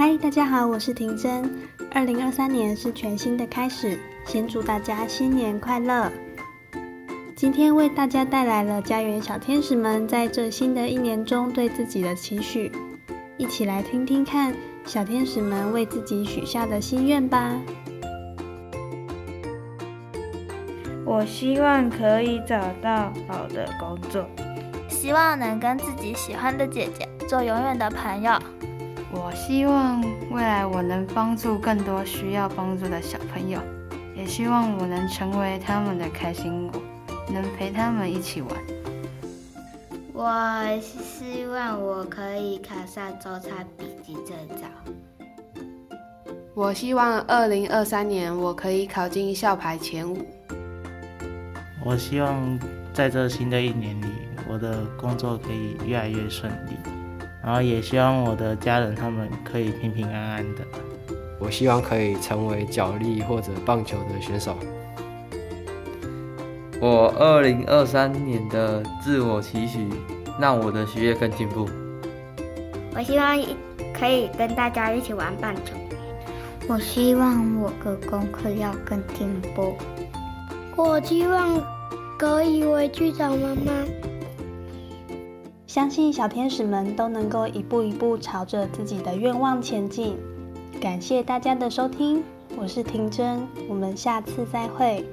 嗨，大家好，我是婷真。二零二三年是全新的开始，先祝大家新年快乐。今天为大家带来了家园小天使们在这新的一年中对自己的期许，一起来听听看小天使们为自己许下的心愿吧。我希望可以找到好的工作，希望能跟自己喜欢的姐姐做永远的朋友。我希望未来我能帮助更多需要帮助的小朋友，也希望我能成为他们的开心果。能陪他们一起玩。我希望我可以考上周差笔记证照。我希望二零二三年我可以考进校排前五。我希望在这新的一年里，我的工作可以越来越顺利，然后也希望我的家人他们可以平平安安的。我希望可以成为脚力或者棒球的选手。我二零二三年的自我期许，让我的学业更进步。我希望可以跟大家一起玩棒球。我希望我的功课要更进步。我希望可以回去找妈妈。相信小天使们都能够一步一步朝着自己的愿望前进。感谢大家的收听，我是婷真，我们下次再会。